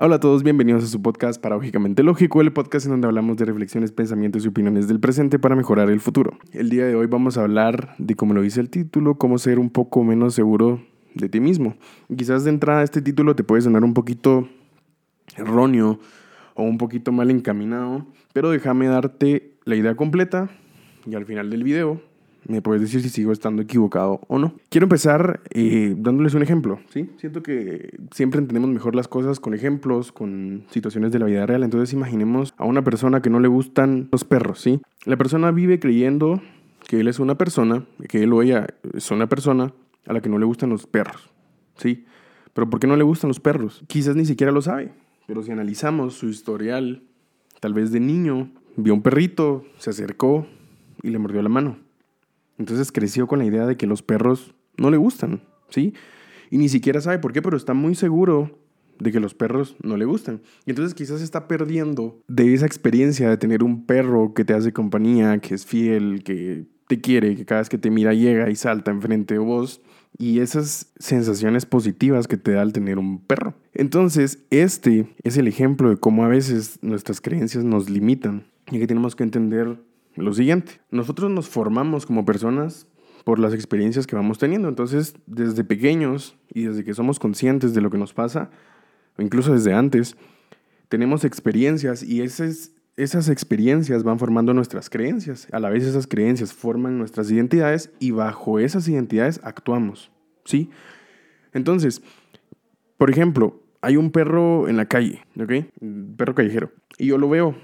Hola a todos, bienvenidos a su podcast Paradójicamente Lógico, el podcast en donde hablamos de reflexiones, pensamientos y opiniones del presente para mejorar el futuro. El día de hoy vamos a hablar de, como lo dice el título, cómo ser un poco menos seguro de ti mismo. Quizás de entrada este título te puede sonar un poquito erróneo o un poquito mal encaminado, pero déjame darte la idea completa y al final del video me puedes decir si sigo estando equivocado o no. Quiero empezar eh, dándoles un ejemplo, ¿sí? Siento que siempre entendemos mejor las cosas con ejemplos, con situaciones de la vida real. Entonces imaginemos a una persona que no le gustan los perros, ¿sí? La persona vive creyendo que él es una persona, que él o ella es una persona a la que no le gustan los perros, ¿sí? Pero ¿por qué no le gustan los perros? Quizás ni siquiera lo sabe, pero si analizamos su historial, tal vez de niño, vio un perrito, se acercó y le mordió la mano entonces creció con la idea de que los perros no le gustan, ¿sí? Y ni siquiera sabe por qué, pero está muy seguro de que los perros no le gustan. Y entonces quizás está perdiendo de esa experiencia de tener un perro que te hace compañía, que es fiel, que te quiere, que cada vez que te mira llega y salta enfrente de vos. Y esas sensaciones positivas que te da al tener un perro. Entonces, este es el ejemplo de cómo a veces nuestras creencias nos limitan y que tenemos que entender lo siguiente. Nosotros nos formamos como personas por las experiencias que vamos teniendo. Entonces, desde pequeños y desde que somos conscientes de lo que nos pasa, o incluso desde antes, tenemos experiencias y esas, esas experiencias van formando nuestras creencias. A la vez esas creencias forman nuestras identidades y bajo esas identidades actuamos. ¿Sí? Entonces, por ejemplo, hay un perro en la calle, ¿ok? Un perro callejero. Y yo lo veo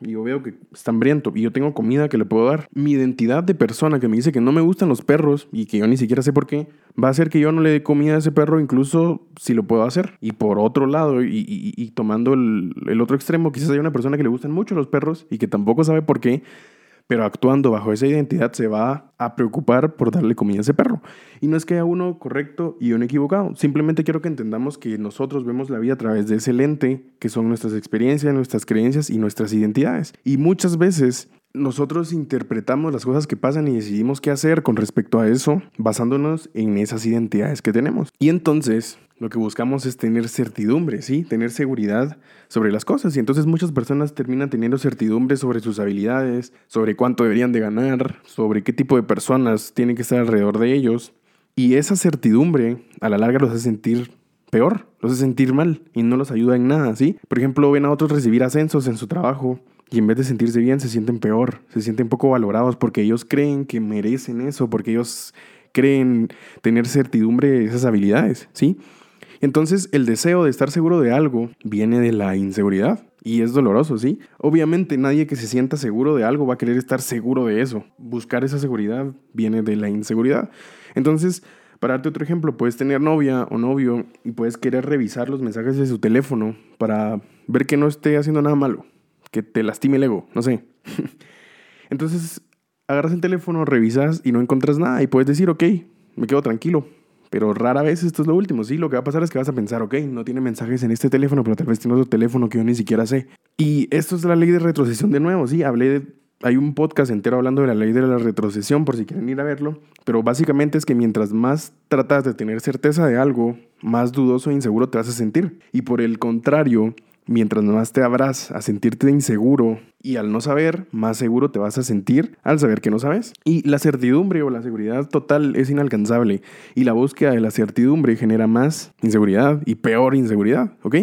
y yo veo que está hambriento y yo tengo comida que le puedo dar, mi identidad de persona que me dice que no me gustan los perros y que yo ni siquiera sé por qué, va a hacer que yo no le dé comida a ese perro incluso si lo puedo hacer. Y por otro lado, y, tomando el, el, otro extremo, quizás hay una persona que le gustan mucho los perros y que tampoco sabe por qué, pero actuando bajo esa identidad se va a preocupar por darle comida a ese perro. Y no es que haya uno correcto y uno equivocado, simplemente quiero que entendamos que nosotros vemos la vida a través de ese lente que son nuestras experiencias, nuestras creencias y nuestras identidades. Y muchas veces nosotros interpretamos las cosas que pasan y decidimos qué hacer con respecto a eso basándonos en esas identidades que tenemos. Y entonces lo que buscamos es tener certidumbre, ¿sí? Tener seguridad sobre las cosas. Y entonces muchas personas terminan teniendo certidumbre sobre sus habilidades, sobre cuánto deberían de ganar, sobre qué tipo de personas tienen que estar alrededor de ellos. Y esa certidumbre a la larga los hace sentir peor, los hace sentir mal y no los ayuda en nada, ¿sí? Por ejemplo, ven a otros recibir ascensos en su trabajo y en vez de sentirse bien, se sienten peor, se sienten poco valorados porque ellos creen que merecen eso, porque ellos creen tener certidumbre de esas habilidades, ¿sí? Entonces, el deseo de estar seguro de algo viene de la inseguridad. Y es doloroso, ¿sí? Obviamente nadie que se sienta seguro de algo va a querer estar seguro de eso. Buscar esa seguridad viene de la inseguridad. Entonces, para darte otro ejemplo, puedes tener novia o novio y puedes querer revisar los mensajes de su teléfono para ver que no esté haciendo nada malo que te lastime el ego, no sé. Entonces, agarras el teléfono, revisas y no encuentras nada y puedes decir, ok, me quedo tranquilo. Pero rara vez esto es lo último, sí, lo que va a pasar es que vas a pensar, ok, no tiene mensajes en este teléfono, pero tal vez tiene otro teléfono que yo ni siquiera sé. Y esto es la ley de retrocesión de nuevo, sí, hablé de, hay un podcast entero hablando de la ley de la retrocesión por si quieren ir a verlo, pero básicamente es que mientras más tratas de tener certeza de algo, más dudoso e inseguro te vas a sentir. Y por el contrario, Mientras más te abras a sentirte inseguro y al no saber, más seguro te vas a sentir al saber que no sabes. Y la certidumbre o la seguridad total es inalcanzable y la búsqueda de la certidumbre genera más inseguridad y peor inseguridad, ¿ok?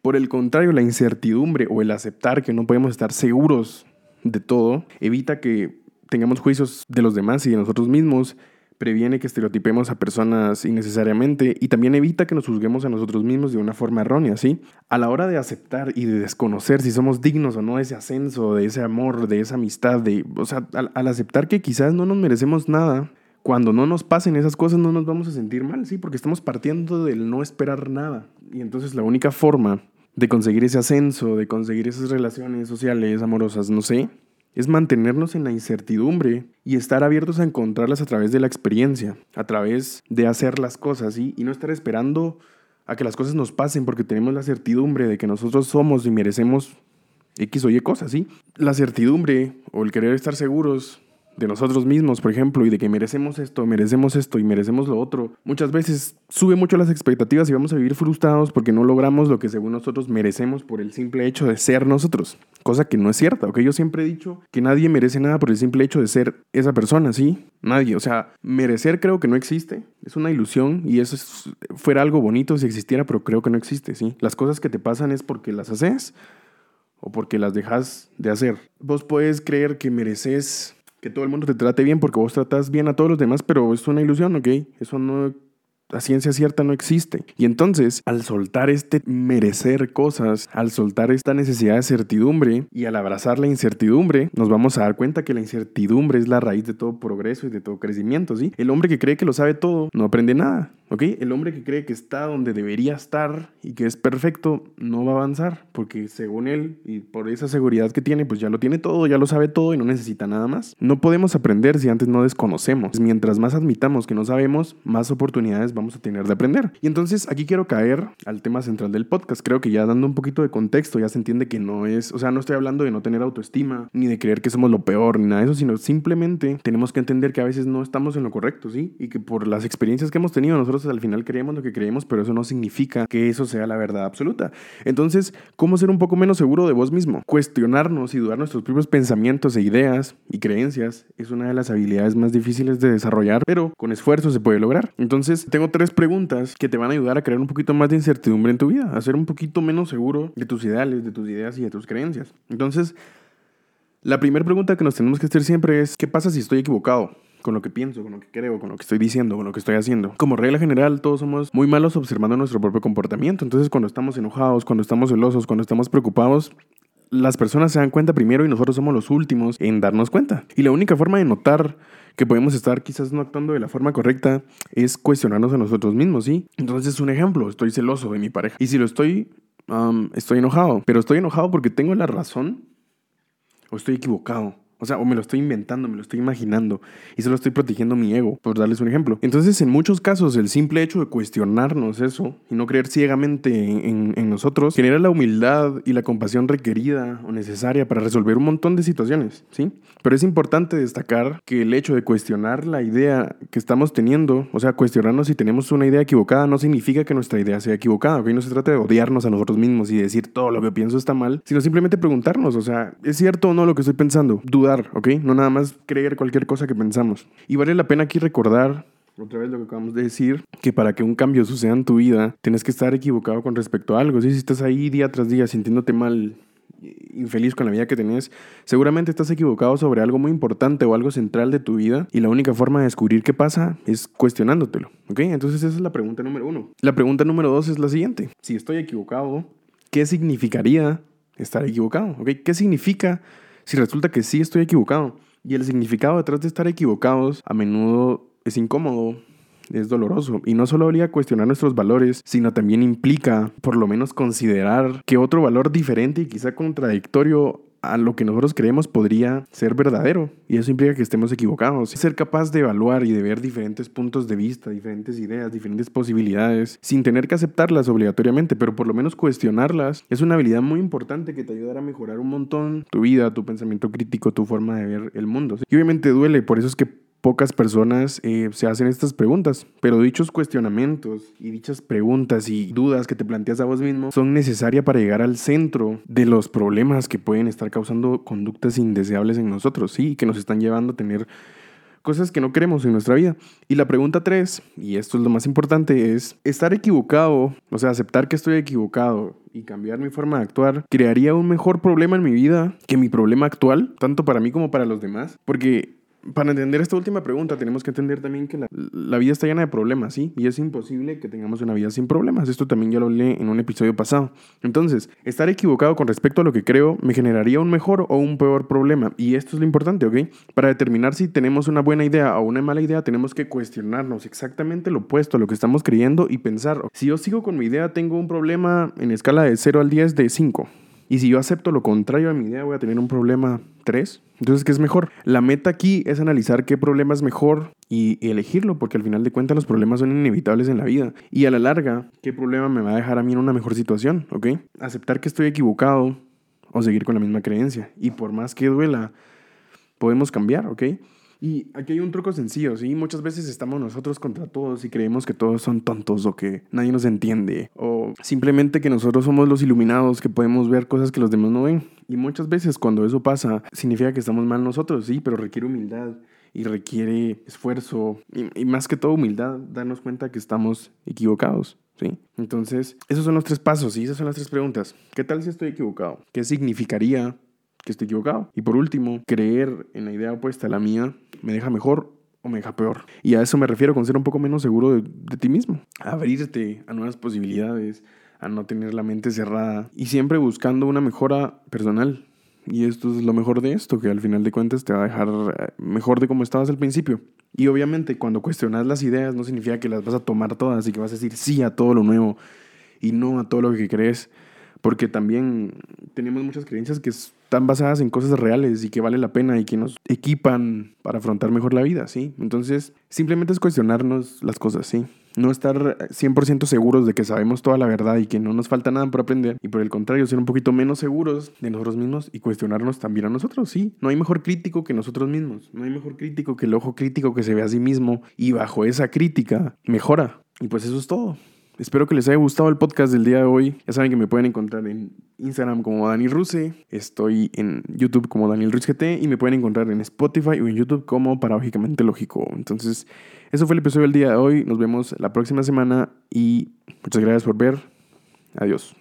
Por el contrario, la incertidumbre o el aceptar que no podemos estar seguros de todo evita que tengamos juicios de los demás y de nosotros mismos previene que estereotipemos a personas innecesariamente y también evita que nos juzguemos a nosotros mismos de una forma errónea, ¿sí? A la hora de aceptar y de desconocer si somos dignos o no de ese ascenso, de ese amor, de esa amistad, de, o sea, al, aceptar que quizás no nos merecemos nada, cuando no nos pasen esas cosas no nos vamos a sentir mal, ¿sí? Porque estamos partiendo del no esperar nada. Y entonces la única forma de conseguir ese ascenso, de conseguir esas relaciones sociales, amorosas, no sé, es mantenernos en la incertidumbre y estar abiertos a encontrarlas a través de la experiencia, a través de hacer las cosas y no estar esperando a que las cosas nos pasen porque tenemos la certidumbre de que nosotros somos y merecemos X o Y cosas, ¿sí? La certidumbre o el querer estar seguros de nosotros mismos, por ejemplo, y de que merecemos esto, merecemos esto y merecemos lo otro, muchas veces sube mucho las expectativas y vamos a vivir frustrados porque no logramos lo que según nosotros merecemos por el simple hecho de ser nosotros, cosa que no es cierta, ¿ok? Yo siempre he dicho que nadie merece nada por el simple hecho de ser esa persona, ¿sí? Nadie, o sea, merecer creo que no existe, es una ilusión y eso fuera algo bonito si existiera, pero creo que no existe, ¿sí? Las cosas que te pasan es porque las haces o porque las dejas de hacer. Vos puedes creer que mereces que todo el mundo te trate bien porque vos tratas bien a todos los demás, pero es una ilusión, ¿ok? Eso no la ciencia cierta no existe. Y entonces, al soltar este merecer cosas, al soltar esta necesidad de certidumbre y al abrazar la incertidumbre, nos vamos a dar cuenta que la incertidumbre es la raíz de todo progreso y de todo crecimiento, ¿sí? El hombre que cree que lo sabe todo no aprende nada. ¿Ok? El hombre que cree que está donde debería estar y que es perfecto no va a avanzar porque según él y por esa seguridad que tiene, pues ya lo tiene todo, ya lo sabe todo y no necesita nada más. No podemos aprender si antes no desconocemos. Mientras más admitamos que no sabemos, más oportunidades vamos a tener de aprender. Y entonces aquí quiero caer al tema central del podcast. Creo que ya dando un poquito de contexto ya se entiende que no es, o sea, no estoy hablando de no tener autoestima ni de creer que somos lo peor ni nada de eso, sino simplemente tenemos que entender que a veces no estamos en lo correcto, ¿sí? Y que por las experiencias que hemos tenido nosotros al final creemos lo que creemos, pero eso no significa que eso sea la verdad absoluta. Entonces, ¿cómo ser un poco menos seguro de vos mismo? Cuestionarnos y dudar nuestros propios pensamientos e ideas y creencias es una de las habilidades más difíciles de desarrollar, pero con esfuerzo se puede lograr. Entonces, tengo tres preguntas que te van a ayudar a crear un poquito más de incertidumbre en tu vida, a ser un poquito menos seguro de tus ideales, de tus ideas y de tus creencias. Entonces, la primera pregunta que nos tenemos que hacer siempre es, ¿qué pasa si estoy equivocado? con lo que pienso, con lo que creo, con lo que estoy diciendo, con lo que estoy haciendo. Como regla general, todos somos muy malos observando nuestro propio comportamiento. Entonces, cuando estamos enojados, cuando estamos celosos, cuando estamos preocupados, las personas se dan cuenta primero y nosotros somos los últimos en darnos cuenta. Y la única forma de notar que podemos estar quizás no actuando de la forma correcta es cuestionarnos a nosotros mismos, ¿sí? Entonces, un ejemplo, estoy celoso de mi pareja. Y si lo estoy, estoy enojado, pero estoy enojado porque tengo la razón o estoy equivocado. O sea, o me lo estoy inventando, me lo estoy imaginando y solo estoy protegiendo mi ego, por darles un ejemplo. Entonces, en muchos casos, el simple hecho de cuestionarnos eso y no creer ciegamente en, en, nosotros genera la humildad y la compasión requerida o necesaria para resolver un montón de situaciones, ¿sí? Pero es importante destacar que el hecho de cuestionar la idea que estamos teniendo, o sea, cuestionarnos si tenemos una idea equivocada, no significa que nuestra idea sea equivocada, ¿ok? No se trata de odiarnos a nosotros mismos y decir todo lo que pienso está mal, sino simplemente preguntarnos, o sea, ¿es cierto o no lo que estoy pensando? Dudar, ¿ok? No nada más creer cualquier cosa que pensamos. Y vale la pena aquí recordar otra vez lo que acabamos de decir, que para que un cambio suceda en tu vida, tienes que estar equivocado con respecto a algo. Si estás ahí día tras día sintiéndote mal, infeliz con la vida que tenés, seguramente estás equivocado sobre algo muy importante o algo central de tu vida y la única forma de descubrir qué pasa es cuestionándotelo, ¿ok? Entonces esa es la pregunta número uno. La pregunta número dos es la siguiente. Si estoy equivocado, ¿qué significaría estar equivocado? ¿Ok? ¿Qué significa si resulta que sí estoy equivocado? Y el significado detrás de estar equivocados a menudo es incómodo, es doloroso y no solo obliga a cuestionar nuestros valores, sino también implica por lo menos considerar que otro valor diferente y quizá contradictorio a lo que nosotros creemos podría ser verdadero y eso implica que estemos equivocados. Ser capaz de evaluar y de ver diferentes puntos de vista, diferentes ideas, diferentes posibilidades, sin tener que aceptarlas obligatoriamente, pero por lo menos cuestionarlas, es una habilidad muy importante que te ayudará a mejorar un montón tu vida, tu pensamiento crítico, tu forma de ver el mundo. Y obviamente duele, por eso es que pocas personas eh, se hacen estas preguntas, pero dichos cuestionamientos y dichas preguntas y dudas que te planteas a vos mismo son necesarias para llegar al centro de los problemas que pueden estar causando conductas indeseables en nosotros, sí, que nos están llevando a tener cosas que no queremos en nuestra vida. Y la pregunta tres, y esto es lo más importante, es estar equivocado, o sea, aceptar que estoy equivocado y cambiar mi forma de actuar, crearía un mejor problema en mi vida que mi problema actual, tanto para mí como para los demás, porque para entender esta última pregunta, tenemos que entender también que la, vida está llena de problemas, ¿sí? Y es imposible que tengamos una vida sin problemas. Esto también ya lo hablé en un episodio pasado. Entonces, estar equivocado con respecto a lo que creo me generaría un mejor o un peor problema. Y esto es lo importante, ¿ok? Para determinar si tenemos una buena idea o una mala idea, tenemos que cuestionarnos exactamente lo opuesto a lo que estamos creyendo y pensar, si yo sigo con mi idea, tengo un problema en escala de 0 al 10 de 5. Y si yo acepto lo contrario a mi idea, voy a tener un problema 3. Entonces, ¿qué es mejor? La meta aquí es analizar qué problema es mejor y elegirlo, porque al final de cuentas los problemas son inevitables en la vida. Y a la larga, ¿qué problema me va a dejar a mí en una mejor situación? ¿Ok? Aceptar que estoy equivocado o seguir con la misma creencia. Y por más que duela, podemos cambiar, ¿ok? Y aquí hay un truco sencillo, ¿sí? Muchas veces estamos nosotros contra todos y creemos que todos son tontos o que nadie nos entiende o simplemente que nosotros somos los iluminados que podemos ver cosas que los demás no ven. Y muchas veces cuando eso pasa, significa que estamos mal nosotros, sí, pero requiere humildad y requiere esfuerzo y, más que todo humildad, darnos cuenta que estamos equivocados. ¿Sí? Entonces, esos son los tres pasos y esas son las tres preguntas. ¿Qué tal si estoy equivocado? ¿Qué significaría que estoy equivocado? Y por último, creer en la idea opuesta a la mía me deja mejor o me deja peor. Y a eso me refiero con ser un poco menos seguro de, ti mismo. Abrirte a nuevas posibilidades, a no tener la mente cerrada y siempre buscando una mejora personal. Y esto es lo mejor de esto, que al final de cuentas te va a dejar eh, mejor de como estabas al principio. Y obviamente cuando cuestionas las ideas no significa que las vas a tomar todas y que vas a decir sí a todo lo nuevo y no a todo lo que crees, porque también tenemos muchas creencias que están basadas en cosas reales y que vale la pena y que nos equipan para afrontar mejor la vida, ¿sí? Entonces, simplemente es cuestionarnos las cosas, ¿sí? No estar 100% seguros de que sabemos toda la verdad y que no nos falta nada por aprender. Y por el contrario, ser un poquito menos seguros de nosotros mismos y cuestionarnos también a nosotros. Sí, no hay mejor crítico que nosotros mismos. No hay mejor crítico que el ojo crítico que se ve a sí mismo y bajo esa crítica mejora. Y pues eso es todo. Espero que les haya gustado el podcast del día de hoy. Ya saben que me pueden encontrar en Instagram como Dani Ruse. Estoy en YouTube como Daniel Ruiz y me pueden encontrar en Spotify o en YouTube como Paradójicamente Lógico. Entonces, eso fue el episodio del día de hoy. Nos vemos la próxima semana y muchas gracias por ver. Adiós.